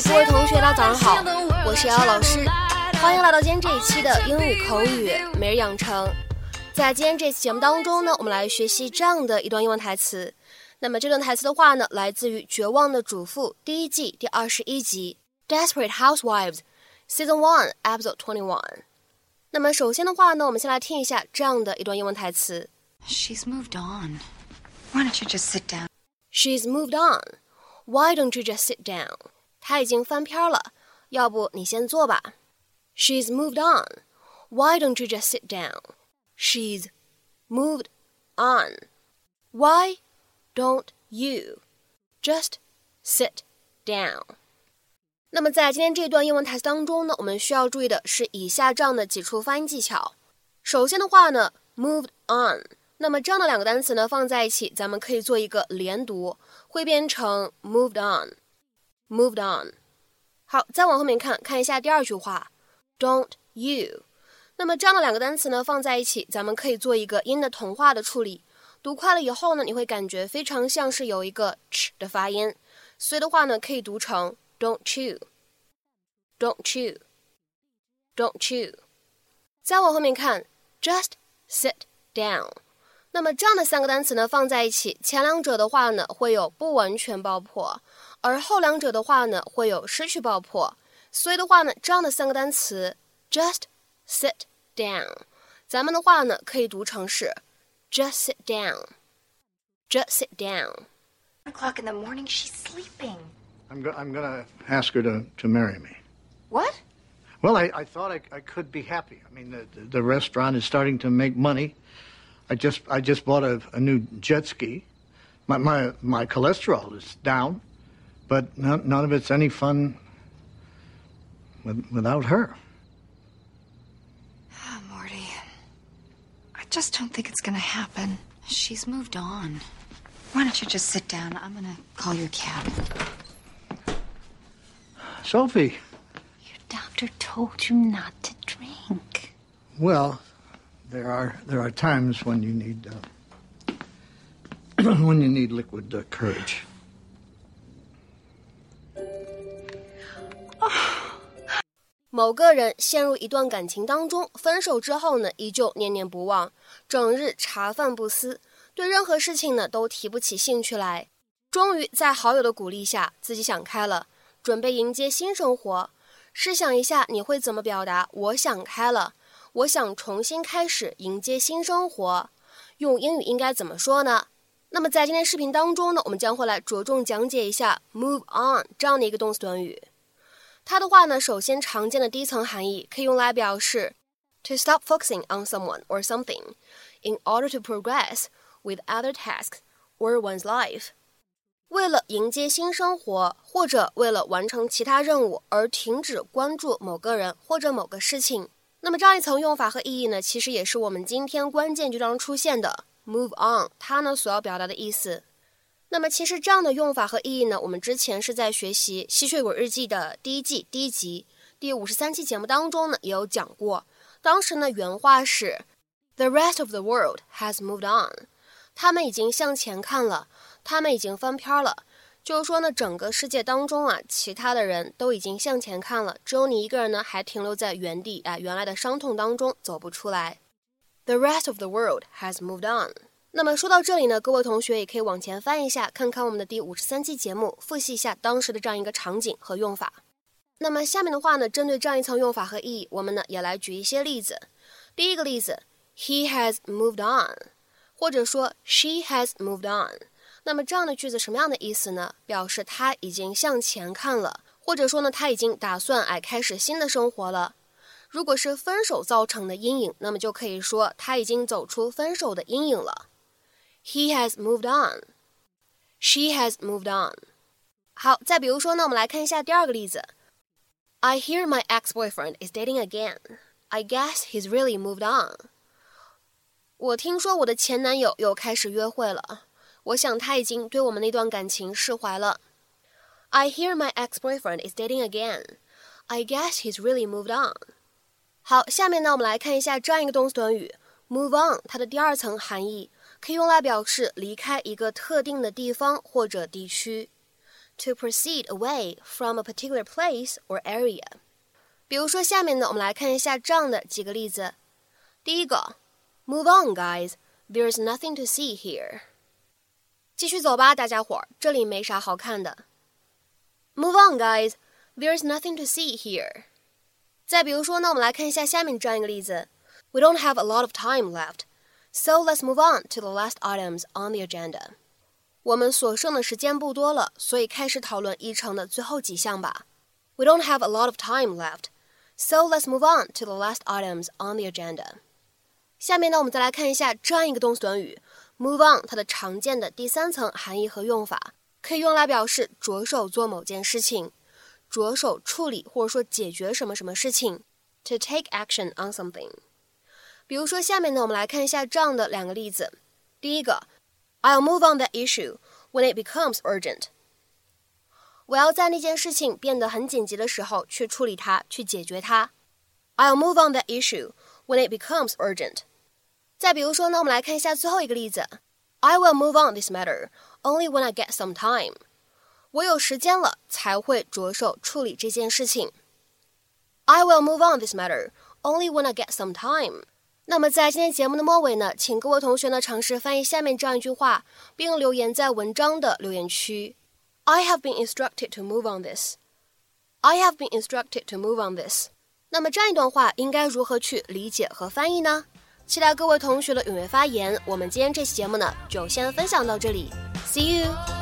嘿，各位同学，大家早上好，我是瑶瑶老师，欢迎来到今天这一期的英语口语每日养成。在今天这期节目当中呢，我们来学习这样的一段英文台词。那么这段台词的话呢，来自于《绝望的主妇》第一季第二十一集《Desperate Housewives》Season One Episode Twenty One。那么首先的话呢，我们先来听一下这样的一段英文台词。She's moved on. Why don't you just sit down? She's moved on. Why don't you just sit down? 他已经翻篇了，要不你先坐吧。She's moved on. Why don't you just sit down? She's moved on. Why don't you just sit down? 那么在今天这段英文台词当中呢，我们需要注意的是以下这样的几处发音技巧。首先的话呢，moved on，那么这样的两个单词呢放在一起，咱们可以做一个连读，会变成 moved on Moved on。好，再往后面看，看一下第二句话，don't you。那么这样的两个单词呢放在一起，咱们可以做一个音的同化的处理。读快了以后呢，你会感觉非常像是有一个 ch 的发音，所以的话呢，可以读成。Don't you? Don't you? Don't you? 再往后面看，just sit down。那么这样的三个单词呢放在一起，前两者的话呢会有不完全爆破，而后两者的话呢会有失去爆破。所以的话呢，这样的三个单词 just sit down，咱们的话呢可以读成是 just sit down，just sit down。O'clock in the morning, she's sleeping. I'm, go- I'm going to ask her to, to marry me. What? Well, I, I thought I, I could be happy. I mean, the, the restaurant is starting to make money. I just I just bought a, a new jet ski. My, my, my cholesterol is down, but none, none of it's any fun with, without her. Oh, Morty. I just don't think it's going to happen. She's moved on. Why don't you just sit down? I'm to call your cab. Sophie, Your doctor told you not to drink. well, there are there are times when you need uh, when you need liquid uh, courage. 某个人陷入一段感情当中，分手之后呢，依旧念念不忘，整日茶饭不思，对任何事情呢都提不起兴趣来。终于在好友的鼓励下，自己想开了，准备迎接新生活。试想一下，你会怎么表达？我想开了，我想重新开始，迎接新生活。用英语应该怎么说呢？那么在今天视频当中呢，我们将会来着重讲解一下 move on 这样的一个动词短语。它的话呢，首先常见的第一层含义可以用来表示 to stop focusing on someone or something in order to progress with other tasks or one's life。为了迎接新生活，或者为了完成其他任务而停止关注某个人或者某个事情。那么这样一层用法和意义呢，其实也是我们今天关键句当中出现的 move on，它呢所要表达的意思。那么其实这样的用法和意义呢，我们之前是在学习《吸血鬼日记》的第一季第一集第五十三期节目当中呢也有讲过。当时呢原话是：“The rest of the world has moved on。”他们已经向前看了，他们已经翻篇了。就是说呢，整个世界当中啊，其他的人都已经向前看了，只有你一个人呢还停留在原地啊，原来的伤痛当中走不出来。The rest of the world has moved on。那么说到这里呢，各位同学也可以往前翻一下，看看我们的第五十三期节目，复习一下当时的这样一个场景和用法。那么下面的话呢，针对这样一层用法和意义，我们呢也来举一些例子。第一个例子，He has moved on，或者说 She has moved on。那么这样的句子什么样的意思呢？表示他已经向前看了，或者说呢他已经打算哎开始新的生活了。如果是分手造成的阴影，那么就可以说他已经走出分手的阴影了。He has moved on. She has moved on. 好，再比如说呢，我们来看一下第二个例子。I hear my ex-boyfriend is dating again. I guess he's really moved on. 我听说我的前男友又开始约会了，我想他已经对我们那段感情释怀了。I hear my ex-boyfriend is dating again. I guess he's really moved on. 好，下面呢，我们来看一下这样一个动词短语 move on，它的第二层含义 可以用来表示离开一个特定的地方或者地区。 to proceed away from a particular place or area。比如说，下面呢，我们来看一下这样的几个例子。第一个，Move on, guys. There's nothing to see here. 继续走吧，大家伙儿，这里没啥好看的。Move on, guys. There's nothing to see here. 再比如说呢，我们来看一下下面这样一个例子：We don't have a lot of time left, so let's move on to the last items on the agenda. 我们所剩的时间不多了，所以开始讨论议程的最后几项吧。We don't have a lot of time left, so let's move on to the last items on the agenda. 下面呢，我们再来看一下这样一个动词短语 move on，它的常见的第三层含义和用法，可以用来表示着手做某件事情，着手处理或者说解决什么什么事情，to take action on something。 比如说，下面呢，我们来看一下这样的两个例子。第一个，I'll move on that issue when it becomes urgent。我要在那件事情变得很紧急的时候去处理它，去解决它。I'll move on that issue when it becomes urgent。再比如说呢，我们来看一下最后一个例子：I will move on this matter only when I get some time。我有时间了才会着手处理这件事情。I will move on this matter only when I get some time。 那么在今天节目的末尾呢，请各位同学呢尝试翻译下面这样一句话，并留言在文章的留言区。I have been instructed to move on this. I have been instructed to move on this. 那么这样一段话应该如何去理解和翻译呢？期待各位同学的踊跃发言。我们今天这期节目呢，就先分享到这里。See you.